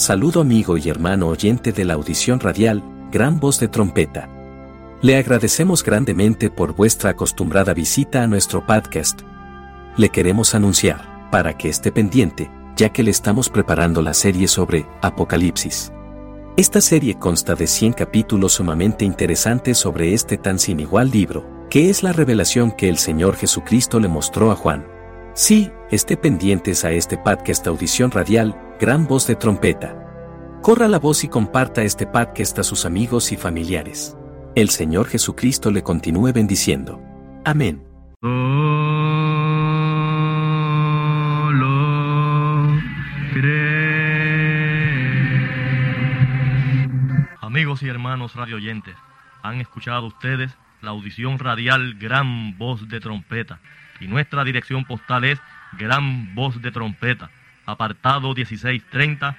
Saludo amigo y hermano oyente de la audición radial, Gran Voz de Trompeta. Le agradecemos grandemente por vuestra acostumbrada visita a nuestro podcast. Le queremos anunciar, para que esté pendiente, ya que le estamos preparando la serie sobre Apocalipsis. Esta serie consta de 100 capítulos sumamente interesantes sobre este tan sin igual libro, que es la revelación que el Señor Jesucristo le mostró a Juan. Sí, esté pendientes a este podcast Audición Radial, Gran Voz de Trompeta. Corra la voz y comparta este podcast a sus amigos y familiares. El Señor Jesucristo le continúe bendiciendo. Amén. Amigos y hermanos radioyentes, han escuchado ustedes la audición radial Gran Voz de Trompeta y nuestra dirección postal es Gran Voz de Trompeta, apartado 1630,